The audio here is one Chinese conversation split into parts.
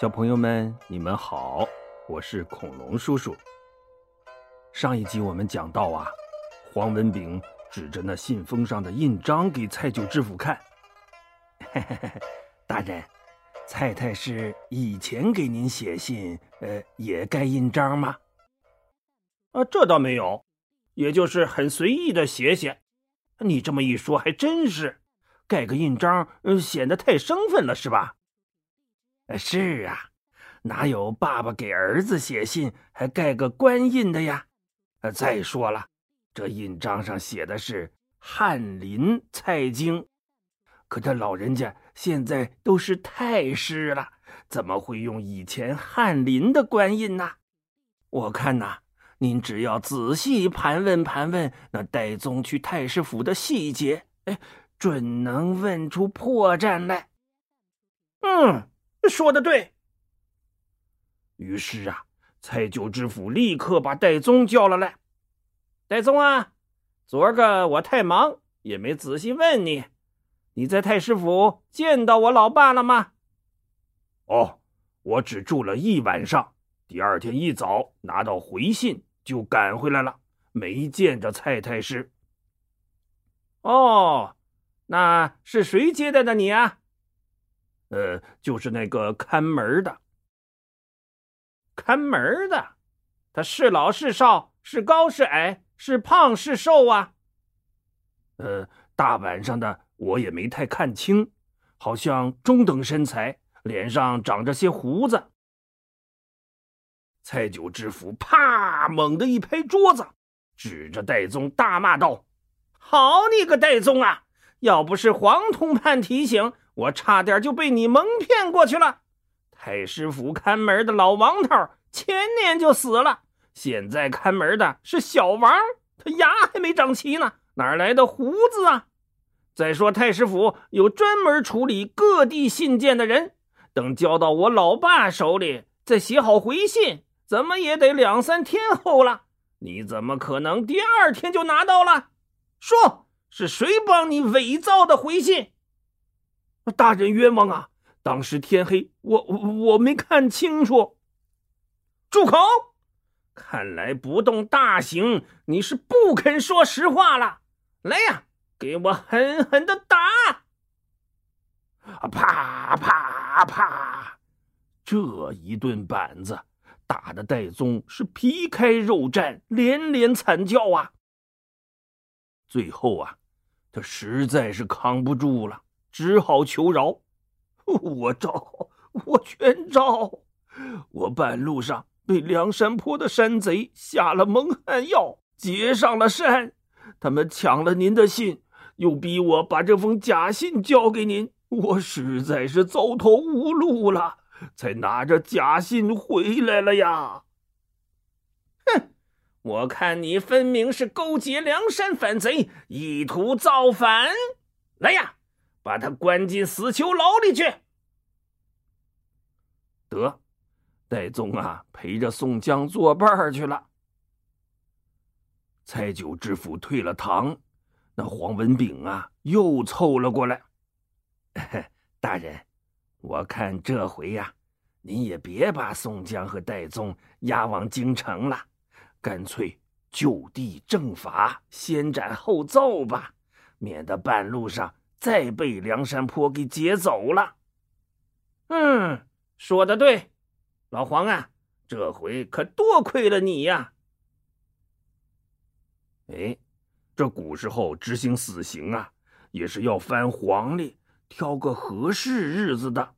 小朋友们，你们好，我是恐龙叔叔。上一集我们讲到啊，黄文炳指着那信封上的印章给蔡九知府看。嘿嘿嘿，大人，蔡太师以前给您写信，呃，也盖印章吗？啊，这倒没有，也就是很随意的写写。你这么一说，还真是，盖个印章，呃，显得太生分了，是吧？是啊，哪有爸爸给儿子写信还盖个官印的呀？呃，再说了，这印章上写的是翰林蔡京，可这老人家现在都是太师了，怎么会用以前翰林的官印呢？我看呐，您只要仔细盘问盘问那戴宗去太师府的细节，哎，准能问出破绽来。嗯。说的对。于是啊，蔡九知府立刻把戴宗叫了来。戴宗啊，昨儿个我太忙，也没仔细问你，你在太师府见到我老爸了吗？哦，我只住了一晚上，第二天一早拿到回信就赶回来了，没见着蔡太师。哦，那是谁接待的你啊？呃，就是那个看门的。看门的，他是老是少，是高是矮，是胖是瘦啊？呃，大晚上的，我也没太看清，好像中等身材，脸上长着些胡子。蔡九知府啪，猛地一拍桌子，指着戴宗大骂道：“好你个戴宗啊！要不是黄通判提醒。”我差点就被你蒙骗过去了。太师府看门的老王头前年就死了，现在看门的是小王，他牙还没长齐呢，哪来的胡子啊？再说太师府有专门处理各地信件的人，等交到我老爸手里，再写好回信，怎么也得两三天后了。你怎么可能第二天就拿到了？说是谁帮你伪造的回信？大人冤枉啊！当时天黑，我我没看清楚。住口！看来不动大刑，你是不肯说实话了。来呀，给我狠狠的打！啪啪啪！这一顿板子打的戴宗是皮开肉绽，连连惨叫啊。最后啊，他实在是扛不住了。只好求饶，我招，我全招。我半路上被梁山坡的山贼下了蒙汗药，劫上了山。他们抢了您的信，又逼我把这封假信交给您。我实在是走投无路了，才拿着假信回来了呀。哼，我看你分明是勾结梁山反贼，意图造反。来呀！把他关进死囚牢里去。得，戴宗啊，陪着宋江作伴去了。蔡九知府退了堂，那黄文炳啊，又凑了过来。大人，我看这回呀，您也别把宋江和戴宗押往京城了，干脆就地正法，先斩后奏吧，免得半路上。再被梁山坡给劫走了。嗯，说的对，老黄啊，这回可多亏了你呀。哎，这古时候执行死刑啊，也是要翻黄历，挑个合适日子的。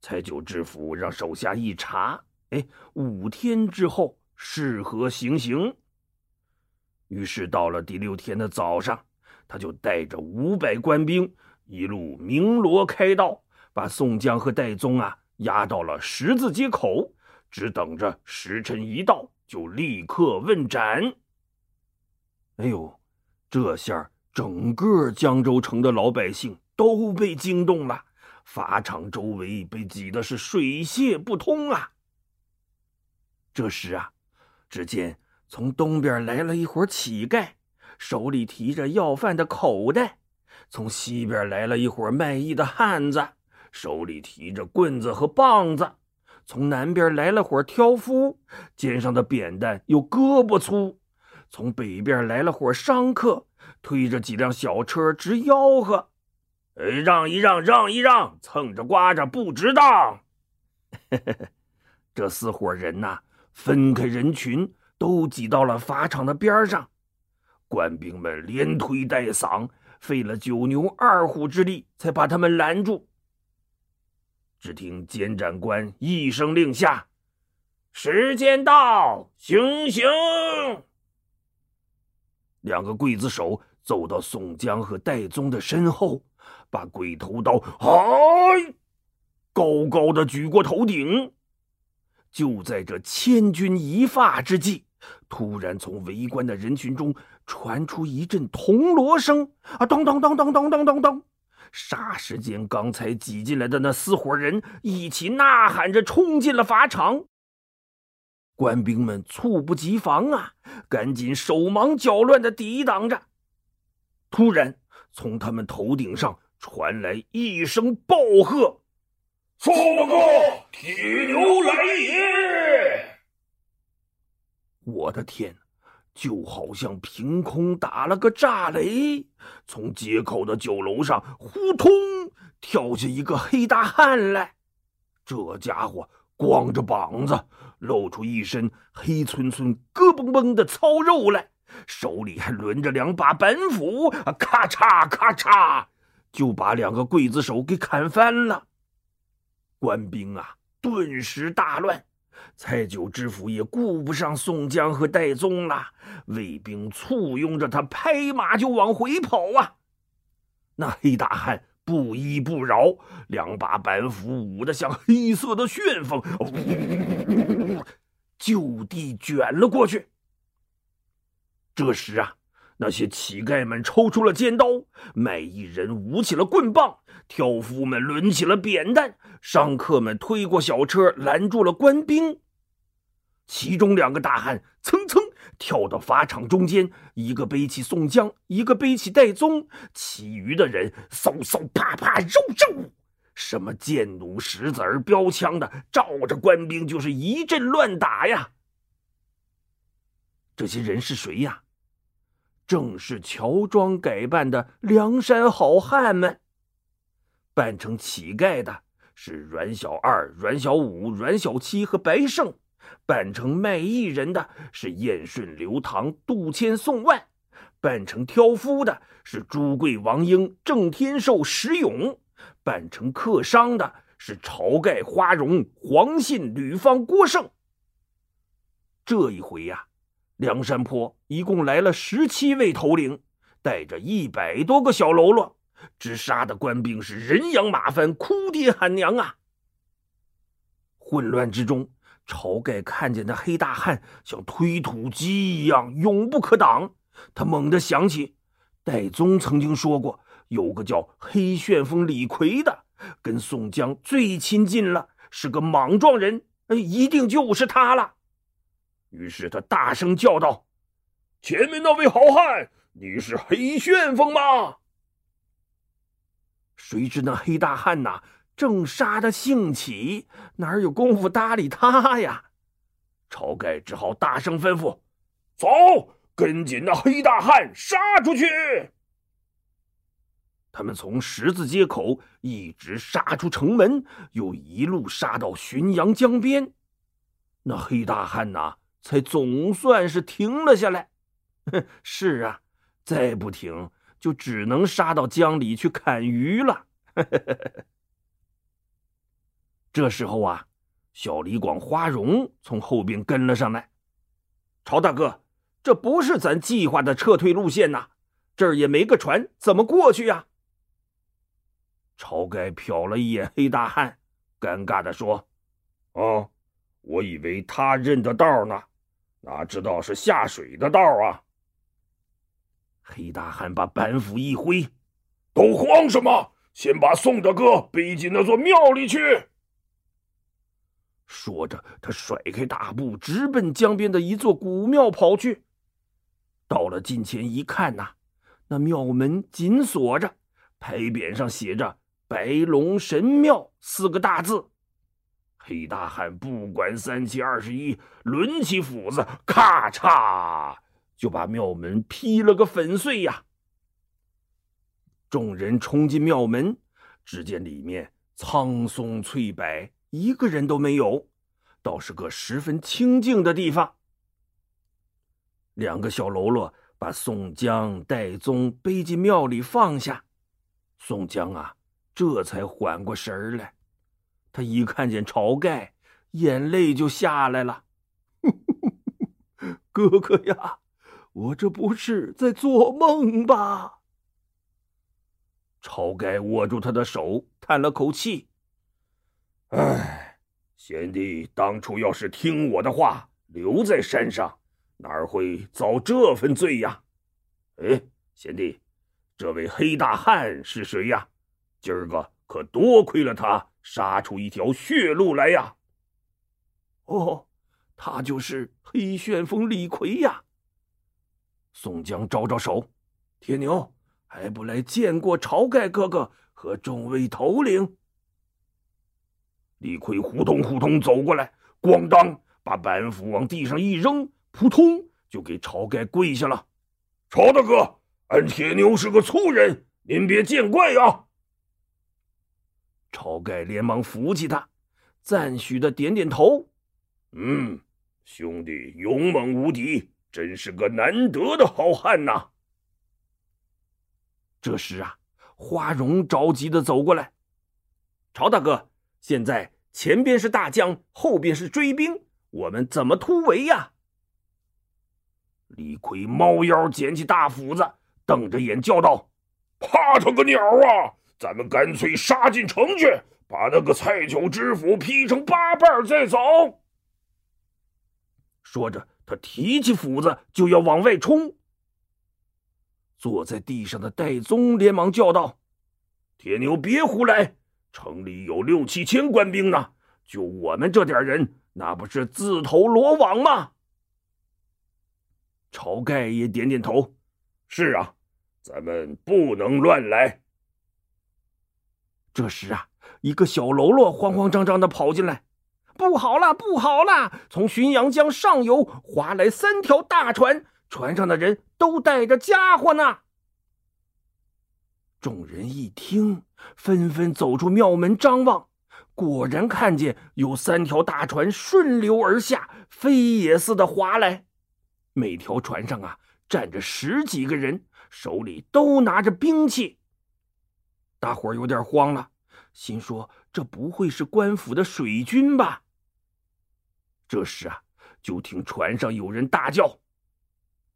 蔡九知府让手下一查，哎，五天之后适合行刑。于是到了第六天的早上。他就带着五百官兵，一路鸣锣开道，把宋江和戴宗啊押到了十字街口，只等着时辰一到，就立刻问斩。哎呦，这下整个江州城的老百姓都被惊动了，法场周围被挤得是水泄不通啊。这时啊，只见从东边来了一伙乞丐。手里提着要饭的口袋，从西边来了一伙卖艺的汉子，手里提着棍子和棒子。从南边来了伙挑夫，肩上的扁担有胳膊粗；从北边来了伙商客，推着几辆小车直吆喝：“哎，让一让，让一让，蹭着刮着不值当。”这四伙人呐，分开人群，都挤到了法场的边上。官兵们连推带搡，费了九牛二虎之力，才把他们拦住。只听监斩官一声令下：“时间到，行刑！”两个刽子手走到宋江和戴宗的身后，把鬼头刀哎高高的举过头顶。就在这千钧一发之际，突然从围观的人群中传出一阵铜锣声啊！当当当当当当当当！霎时间，刚才挤进来的那四伙人一起呐喊着冲进了法场。官兵们猝不及防啊，赶紧手忙脚乱的抵挡着。突然，从他们头顶上传来一声暴喝：“宋大哥，铁牛来也！”我的天！就好像凭空打了个炸雷，从街口的酒楼上呼通跳下一个黑大汉来。这家伙光着膀子，露出一身黑村村、咯嘣嘣的糙肉来，手里还抡着两把板斧，咔嚓咔嚓，就把两个刽子手给砍翻了。官兵啊，顿时大乱。蔡九知府也顾不上宋江和戴宗了，卫兵簇拥着他，拍马就往回跑啊！那黑大汉不依不饶，两把板斧舞得像黑色的旋风，就地卷了过去。这时啊，那些乞丐们抽出了尖刀，卖艺人舞起了棍棒，挑夫们抡起了扁担，商客们推过小车拦住了官兵。其中两个大汉蹭蹭跳到法场中间，一个背起宋江，一个背起戴宗，其余的人嗖嗖啪啪肉肉，什么剑弩石子儿标枪的，照着官兵就是一阵乱打呀。这些人是谁呀？正是乔装改扮的梁山好汉们。扮成乞丐的是阮小二、阮小五、阮小七和白胜。扮成卖艺人的是燕顺、刘唐、杜迁、宋万；扮成挑夫的是朱贵、王英、郑天寿、石勇；扮成客商的是晁盖、花荣、黄信、吕方、郭盛。这一回呀，梁山坡一共来了十七位头领，带着一百多个小喽啰，直杀的官兵是人仰马翻、哭爹喊娘啊！混乱之中。晁盖看见那黑大汉像推土机一样永不可挡，他猛地想起，戴宗曾经说过，有个叫黑旋风李逵的，跟宋江最亲近了，是个莽撞人，一定就是他了。于是他大声叫道：“前面那位好汉，你是黑旋风吗？”谁知那黑大汉呐？正杀的兴起，哪有功夫搭理他呀？晁盖只好大声吩咐：“走，跟紧那黑大汉，杀出去！”他们从十字街口一直杀出城门，又一路杀到浔阳江边。那黑大汉呐，才总算是停了下来。是啊，再不停，就只能杀到江里去砍鱼了。这时候啊，小李广、花荣从后边跟了上来。曹大哥，这不是咱计划的撤退路线呐，这儿也没个船，怎么过去呀？晁盖瞟了一眼黑大汉，尴尬的说：“哦，我以为他认得道呢，哪知道是下水的道啊！”黑大汉把板斧一挥：“都慌什么？先把宋大哥背进那座庙里去。”说着，他甩开大步，直奔江边的一座古庙跑去。到了近前一看呐，那庙门紧锁着，牌匾上写着白龙神庙”四个大字。黑大汉不管三七二十一，抡起斧子，咔嚓就把庙门劈了个粉碎呀！众人冲进庙门，只见里面苍松翠柏，一个人都没有，倒是个十分清静的地方。两个小喽啰把宋江、戴宗背进庙里放下，宋江啊，这才缓过神儿来。他一看见晁盖，眼泪就下来了。哥哥呀，我这不是在做梦吧？晁盖握住他的手，叹了口气：“哎，贤弟当初要是听我的话，留在山上，哪会遭这份罪呀？哎，贤弟，这位黑大汉是谁呀？今儿个可多亏了他。”杀出一条血路来呀！哦，他就是黑旋风李逵呀。宋江招招手，铁牛还不来见过晁盖哥哥和众位头领？李逵呼通呼通走过来，咣当把板斧往地上一扔，扑通就给晁盖跪下了。晁大哥，俺铁牛是个粗人，您别见怪呀。晁盖连忙扶起他，赞许的点点头：“嗯，兄弟勇猛无敌，真是个难得的好汉呐。”这时啊，花荣着急的走过来：“晁大哥，现在前边是大将，后边是追兵，我们怎么突围呀？”李逵猫腰捡起大斧子，瞪着眼叫道：“怕他个鸟啊！”咱们干脆杀进城去，把那个蔡九知府劈成八瓣再走。说着，他提起斧子就要往外冲。坐在地上的戴宗连忙叫道：“铁牛，别胡来！城里有六七千官兵呢，就我们这点人，那不是自投罗网吗？”晁盖也点点头：“是啊，咱们不能乱来。”这时啊，一个小喽啰慌慌张张的跑进来：“不好了，不好了！从浔阳江上游划来三条大船，船上的人都带着家伙呢。”众人一听，纷纷走出庙门张望，果然看见有三条大船顺流而下，飞也似的划来。每条船上啊，站着十几个人，手里都拿着兵器。大伙儿有点慌了，心说：“这不会是官府的水军吧？”这时啊，就听船上有人大叫：“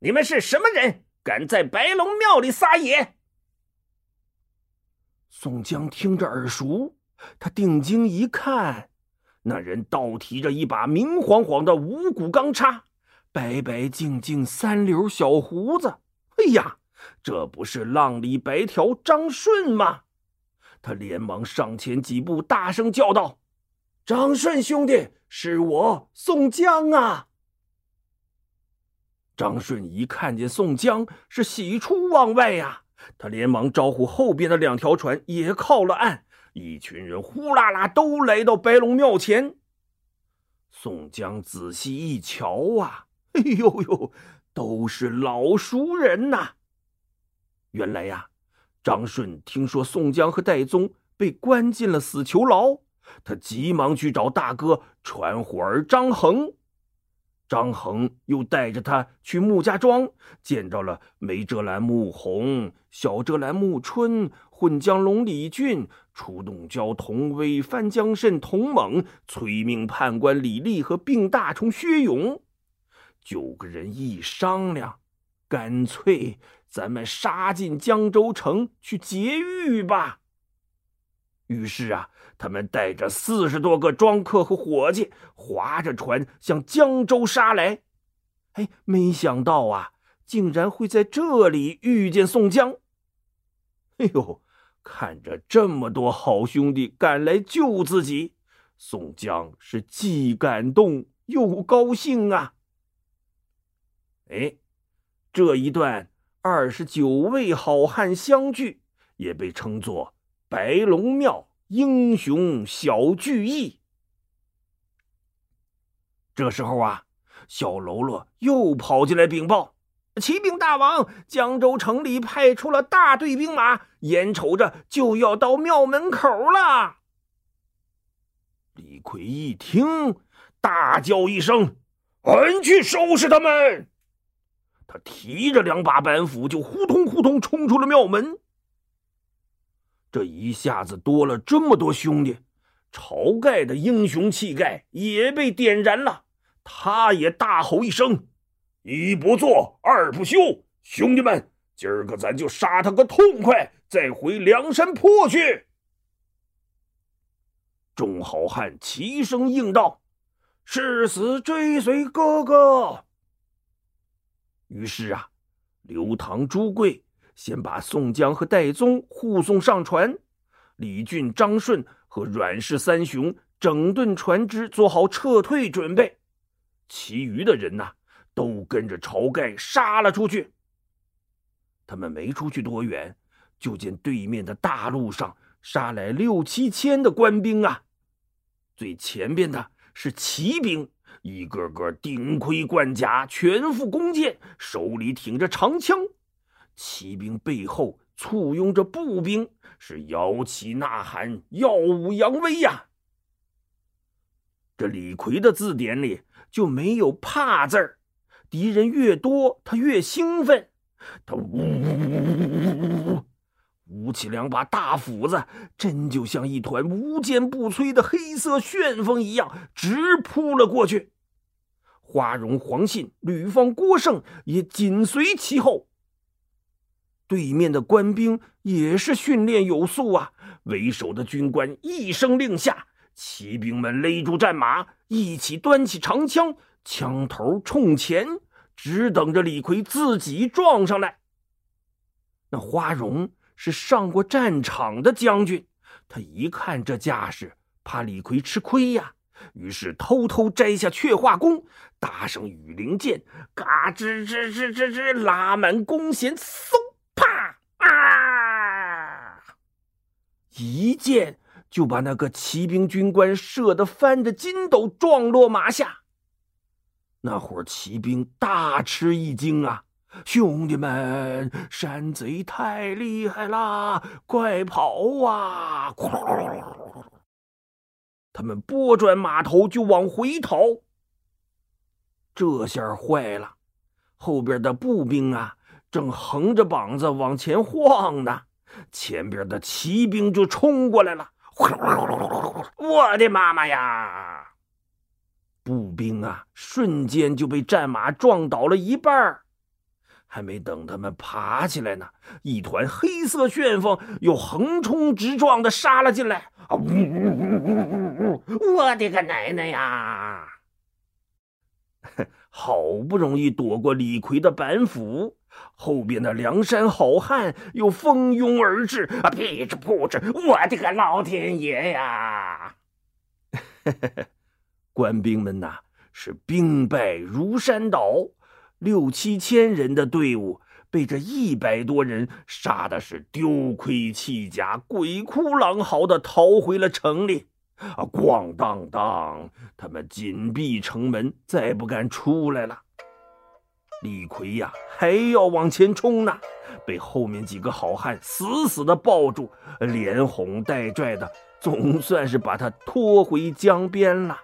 你们是什么人？敢在白龙庙里撒野？”宋江听着耳熟，他定睛一看，那人倒提着一把明晃晃的五谷钢叉，白白净净三绺小胡子。哎呀！这不是浪里白条张顺吗？他连忙上前几步，大声叫道：“张顺兄弟，是我宋江啊！”张顺一看见宋江，是喜出望外呀！他连忙招呼后边的两条船也靠了岸，一群人呼啦啦都来到白龙庙前。宋江仔细一瞧啊，哎呦呦，都是老熟人呐！原来呀，张顺听说宋江和戴宗被关进了死囚牢，他急忙去找大哥传伙儿张衡。张衡又带着他去穆家庄，见着了梅遮拦穆弘、小遮拦穆春、混江龙李俊、出洞蛟童威、翻江蜃童猛、催命判官李立和病大虫薛勇。九个人一商量，干脆。咱们杀进江州城去劫狱吧。于是啊，他们带着四十多个庄客和伙计，划着船向江州杀来。哎，没想到啊，竟然会在这里遇见宋江。哎呦，看着这么多好兄弟赶来救自己，宋江是既感动又高兴啊。哎，这一段。二十九位好汉相聚，也被称作白龙庙英雄小聚义。这时候啊，小喽啰又跑进来禀报：“启禀大王，江州城里派出了大队兵马，眼瞅着就要到庙门口了。”李逵一听，大叫一声：“俺去收拾他们！”他提着两把板斧，就呼通呼通冲出了庙门。这一下子多了这么多兄弟。晁盖的英雄气概也被点燃了，他也大吼一声：“一不做二不休！兄弟们，今儿个咱就杀他个痛快，再回梁山坡去！”众好汉齐声应道：“誓死追随哥哥。”于是啊，刘唐、朱贵先把宋江和戴宗护送上船，李俊、张顺。和阮氏三雄整顿船只，做好撤退准备。其余的人呐，都跟着晁盖杀了出去。他们没出去多远，就见对面的大路上杀来六七千的官兵啊！最前边的是骑兵，一个个顶盔贯甲，全副弓箭，手里挺着长枪。骑兵背后簇拥着步兵。是摇旗呐喊，耀武扬威呀！这李逵的字典里就没有怕字儿，敌人越多，他越兴奋。他呜呜呜呜呜舞起两把大斧子，真就像一团无坚不摧的黑色旋风一样，直扑了过去。花荣、黄信、吕方、郭盛也紧随其后。对面的官兵也是训练有素啊！为首的军官一声令下，骑兵们勒住战马，一起端起长枪，枪头冲前，只等着李逵自己撞上来。那花荣是上过战场的将军，他一看这架势，怕李逵吃亏呀，于是偷偷摘下雀化弓，搭上羽灵箭，嘎吱吱吱吱吱，拉满弓弦，嗖！啪啊一箭就把那个骑兵军官射得翻着筋斗，撞落马下。那伙骑兵大吃一惊啊！兄弟们，山贼太厉害啦，快跑啊！他们拨转马头就往回逃。这下坏了，后边的步兵啊，正横着膀子往前晃呢。前边的骑兵就冲过来了，我的妈妈呀！步兵啊，瞬间就被战马撞倒了一半还没等他们爬起来呢，一团黑色旋风又横冲直撞的杀了进来！啊，呜呜呜呜呜呜！我的个奶奶呀！好不容易躲过李逵的板斧。后边的梁山好汉又蜂拥而至，啊，噼哧扑哧！我的个老天爷呀！官兵们呐，是兵败如山倒，六七千人的队伍被这一百多人杀的是丢盔弃甲，鬼哭狼嚎的逃回了城里。啊，咣当当，他们紧闭城门，再不敢出来了。李逵呀，还要往前冲呢，被后面几个好汉死死的抱住，连哄带拽的，总算是把他拖回江边了。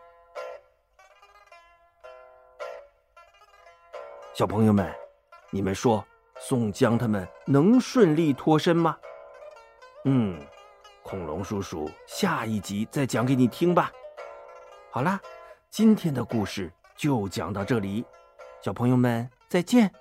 小朋友们，你们说宋江他们能顺利脱身吗？嗯，恐龙叔叔下一集再讲给你听吧。好啦，今天的故事就讲到这里，小朋友们。再见。